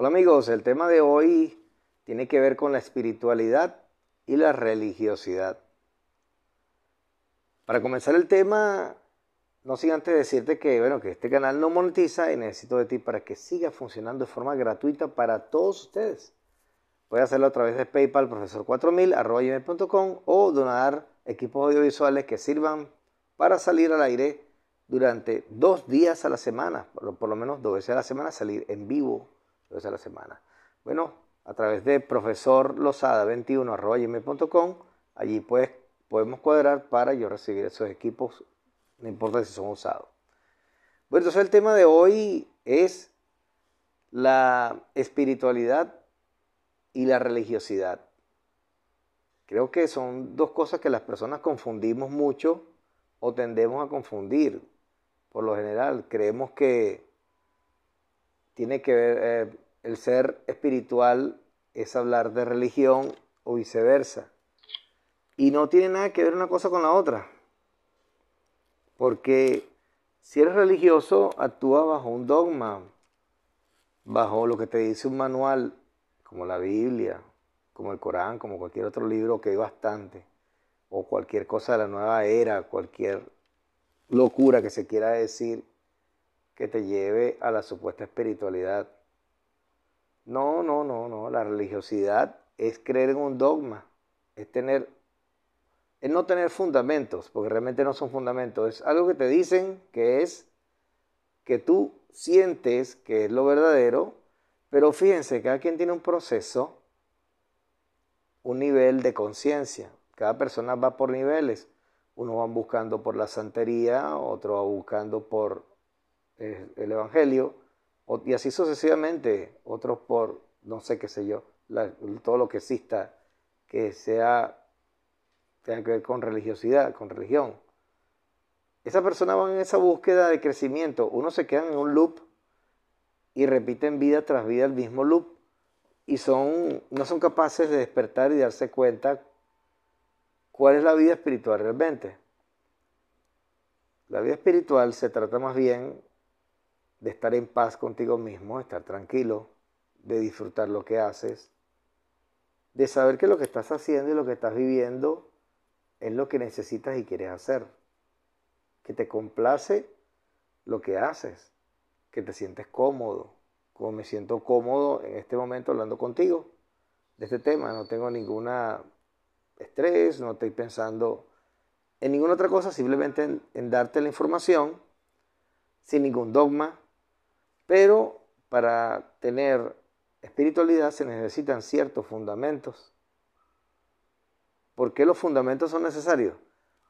Hola amigos, el tema de hoy tiene que ver con la espiritualidad y la religiosidad. Para comenzar el tema, no sin antes decirte que, bueno, que este canal no monetiza y necesito de ti para que siga funcionando de forma gratuita para todos ustedes. Puedes hacerlo a través de PayPal, profesor4000, o donar equipos audiovisuales que sirvan para salir al aire durante dos días a la semana, por, lo menos dos veces a la semana, salir en vivo dos veces a la semana. Bueno, a través de profesorlosada21.com, allí pues podemos cuadrar para yo recibir esos equipos, no importa si son usados. Bueno, entonces el tema de hoy es la espiritualidad y la religiosidad. Creo que son dos cosas que las personas confundimos mucho o tendemos a confundir. Por lo general, creemos que tiene que ver eh, el ser espiritual es hablar de religión o viceversa. Y no tiene nada que ver una cosa con la otra. Porque si eres religioso, actúa bajo un dogma, bajo lo que te dice un manual, como la Biblia, como el Corán, como cualquier otro libro que hay bastante o cualquier cosa de la nueva era, cualquier locura que se quiera decir que te lleve a la supuesta espiritualidad. No, no, no, no. La religiosidad es creer en un dogma, es tener, es no tener fundamentos, porque realmente no son fundamentos, es algo que te dicen que es que tú sientes que es lo verdadero, pero fíjense, cada quien tiene un proceso, un nivel de conciencia. Cada persona va por niveles. Uno va buscando por la santería, otro va buscando por el Evangelio, y así sucesivamente, otros por, no sé qué sé yo, todo lo que exista que sea, tenga que ver con religiosidad, con religión. Esa persona va en esa búsqueda de crecimiento. Uno se queda en un loop y repiten vida tras vida el mismo loop y son, no son capaces de despertar y darse cuenta ¿Cuál es la vida espiritual realmente? La vida espiritual se trata más bien de estar en paz contigo mismo, estar tranquilo, de disfrutar lo que haces, de saber que lo que estás haciendo y lo que estás viviendo es lo que necesitas y quieres hacer, que te complace lo que haces, que te sientes cómodo, como me siento cómodo en este momento hablando contigo de este tema, no tengo ninguna estrés, no estoy pensando en ninguna otra cosa, simplemente en, darte la información sin ningún dogma, pero para tener espiritualidad se necesitan ciertos fundamentos. ¿Por qué los fundamentos son necesarios?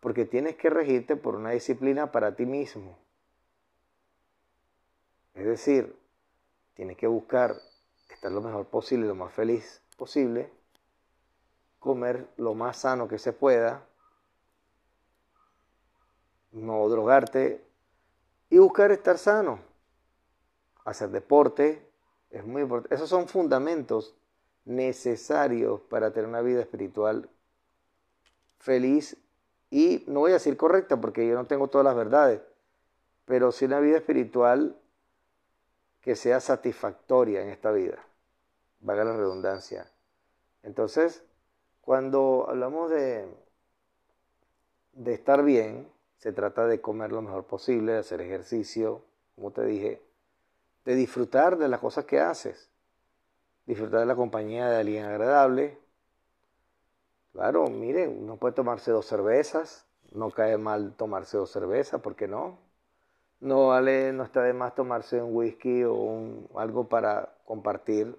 Porque tienes que regirte por una disciplina para ti mismo. Es decir, tienes que buscar estar lo mejor posible, lo más feliz posible, comer lo más sano que se pueda, no drogarte y buscar estar sano, hacer deporte, es muy importante. Esos son fundamentos necesarios para tener una vida espiritual feliz y no voy a decir correcta porque yo no tengo todas las verdades, pero sí una vida espiritual que sea satisfactoria en esta vida, valga la redundancia. Entonces, cuando hablamos de, de estar bien, se trata de comer lo mejor posible, de hacer ejercicio, como te dije, de disfrutar de las cosas que haces, disfrutar de la compañía de alguien agradable. Claro, mire, uno puede tomarse dos cervezas, no cae mal tomarse dos cervezas, ¿por qué no? No vale, no está de más tomarse un whisky o un, algo para compartir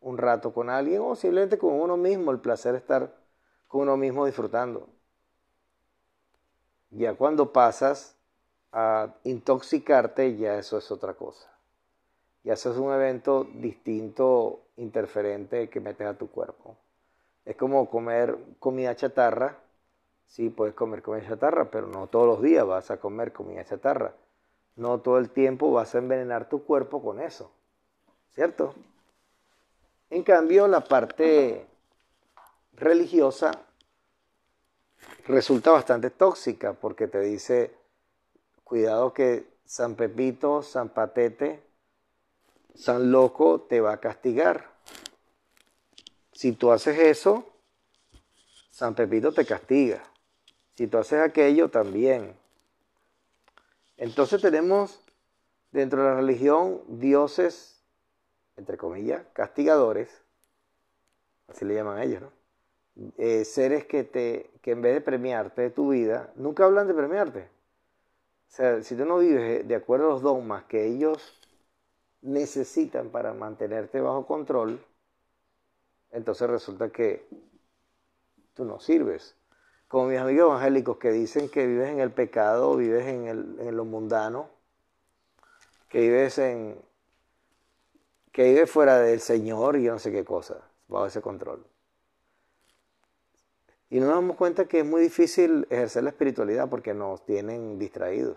un rato con alguien o simplemente con uno mismo, el placer de estar con uno mismo disfrutando. Ya cuando pasas a intoxicarte, ya eso es otra cosa. Ya eso es un evento distinto, interferente que metes a tu cuerpo. Es como comer comida chatarra. Sí, puedes comer comida chatarra, pero no todos los días vas a comer comida chatarra. No todo el tiempo vas a envenenar tu cuerpo con eso. ¿Cierto? En cambio, la parte religiosa resulta bastante tóxica porque te dice, cuidado que San Pepito, San Patete, San Loco te va a castigar. Si tú haces eso, San Pepito te castiga. Si tú haces aquello, también. Entonces tenemos dentro de la religión dioses, entre comillas, castigadores, así le llaman ellos, ¿no? Eh, seres que, te, que en vez de premiarte de tu vida, nunca hablan de premiarte. O sea, si tú no vives de acuerdo a los dogmas que ellos necesitan para mantenerte bajo control, entonces resulta que tú no sirves. Como mis amigos evangélicos que dicen que vives en el pecado, vives en, el, en lo mundano, que vives en que vives fuera del Señor y yo no sé qué cosa, bajo ese control. Y no nos damos cuenta que es muy difícil ejercer la espiritualidad porque nos tienen distraídos.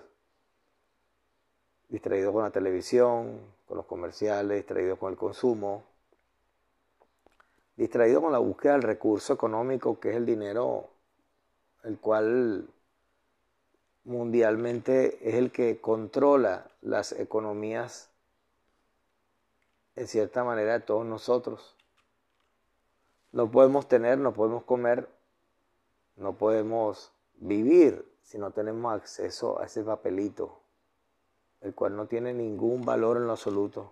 Distraídos con la televisión, con los comerciales, distraídos con el consumo, distraídos con la búsqueda del recurso económico que es el dinero, el cual mundialmente es el que controla las economías en cierta manera de todos nosotros. No podemos tener, no podemos comer no podemos vivir si no tenemos acceso a ese papelito, el cual no tiene ningún valor en lo absoluto.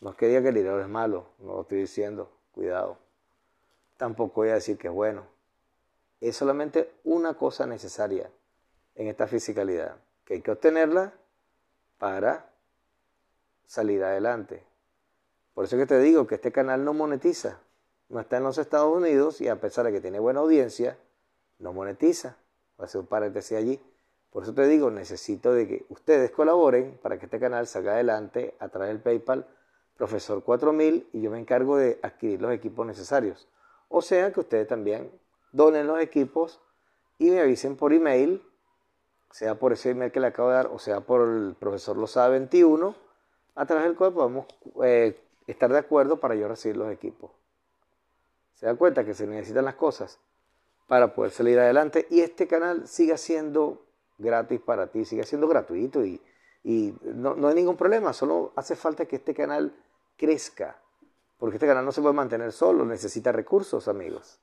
No es que diga que el dinero es malo, no lo estoy diciendo, cuidado. Tampoco voy a decir que es bueno. Es solamente una cosa necesaria en esta fisicalidad, que hay que obtenerla para salir adelante. Por eso que te digo que este canal no monetiza no está en los Estados Unidos y a pesar de que tiene buena audiencia, no monetiza. Va a ser un paréntesis allí. Por eso te digo, necesito de que ustedes colaboren para que este canal salga adelante a través del PayPal Profesor 4000 y yo me encargo de adquirir los equipos necesarios. O sea que ustedes también donen los equipos y me avisen por email, sea por ese email que le acabo de dar o sea por el profesor Lozada 21, a través del cual podemos eh, estar de acuerdo para yo recibir los equipos. Se da cuenta que se necesitan las cosas para poder salir adelante y este canal siga siendo gratis para ti, sigue siendo gratuito y, no, hay ningún problema, solo hace falta que este canal crezca, porque este canal no se puede mantener solo, necesita recursos, amigos.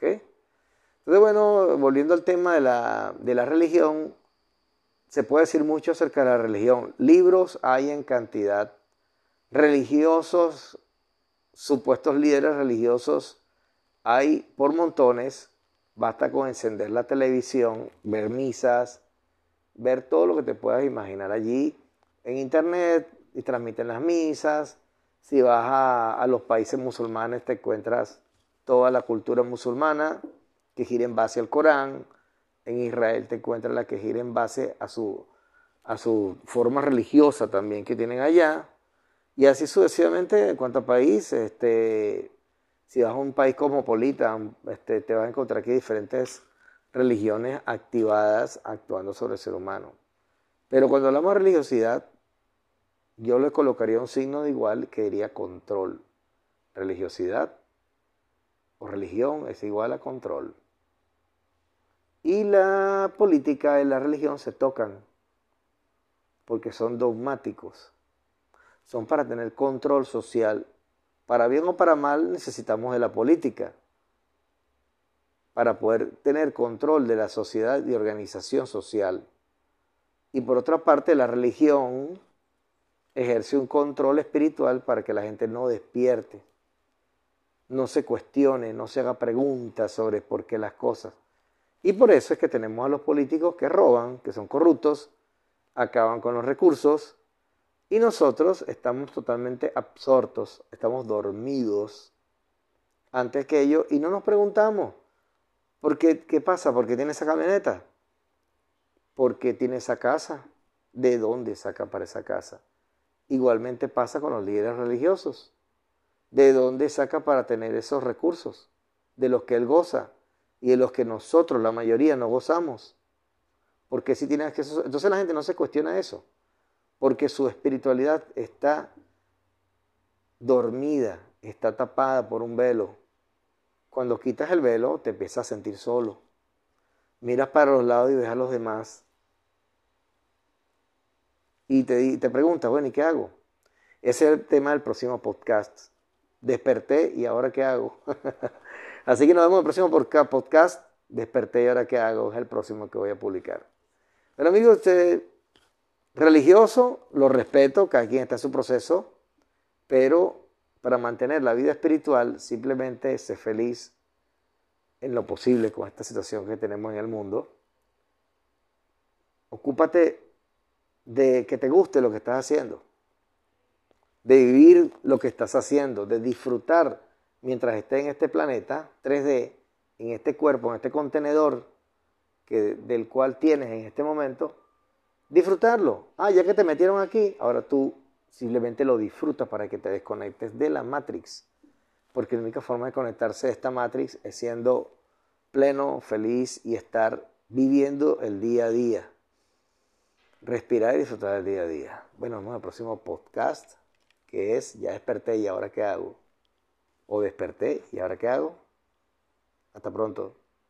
Entonces, bueno, volviendo al tema de la, de la religión, se puede decir mucho acerca de la religión. Libros hay en cantidad. Religiosos supuestos líderes religiosos hay por montones. Basta con encender la televisión, ver misas, ver todo lo que te puedas imaginar allí en internet y transmiten las misas. Si vas a, los países musulmanes te encuentras toda la cultura musulmana que gira en base al Corán. En Israel te encuentras la que gira en base a su, a su forma religiosa también que tienen allá. Y así sucesivamente en cuanto a país, este, si vas a un país cosmopolita, este, te vas a encontrar aquí diferentes religiones activadas actuando sobre el ser humano. Pero cuando hablamos de religiosidad, yo le colocaría un signo de igual que diría control. Religiosidad o religión es igual a control. Y la política y la religión se tocan porque son dogmáticos son para tener control social. Para bien o para mal necesitamos de la política para poder tener control de la sociedad y organización social. Y por otra parte, la religión ejerce un control espiritual para que la gente no despierte, no se cuestione, no se haga preguntas sobre por qué las cosas. Y por eso es que tenemos a los políticos que roban, que son corruptos, acaban con los recursos, y nosotros estamos totalmente absortos, estamos dormidos antes que ellos y no nos preguntamos, ¿por qué, ¿qué pasa? ¿Por qué tiene esa camioneta? ¿Por qué tiene esa casa? ¿De dónde saca para esa casa? Igualmente pasa con los líderes religiosos. ¿De dónde saca para tener esos recursos? De los que él goza y de los que nosotros, la mayoría, no gozamos. Porque si tiene acceso, entonces la gente no se cuestiona eso porque su espiritualidad está dormida, está tapada por un velo. Cuando quitas el velo te empiezas a sentir solo. Miras para los lados y ves a los demás. Y te, te preguntas, bueno, ¿y qué hago? Ese es el tema del próximo podcast. Desperté y ahora qué hago. Así que nos vemos en el próximo podcast. Desperté y ahora qué hago. Es el próximo que voy a publicar. Pero amigos, usted religioso, lo respeto, cada quien está en su proceso, pero para mantener la vida espiritual, simplemente sé feliz en lo posible con esta situación que tenemos en el mundo. Ocúpate de que te guste lo que estás haciendo, de vivir lo que estás haciendo, de disfrutar mientras estés en este planeta 3D, en este cuerpo, en este contenedor que, del cual tienes en este momento, disfrutarlo. Ah, ya que te metieron aquí, ahora tú simplemente lo disfrutas para que te desconectes de la Matrix. Porque la única forma de conectarse a esta Matrix es siendo pleno, feliz y estar viviendo el día a día. Respirar y disfrutar del día a día. Bueno, vamos al próximo podcast, que es Ya desperté y ahora qué hago. O desperté y ahora qué hago. Hasta pronto.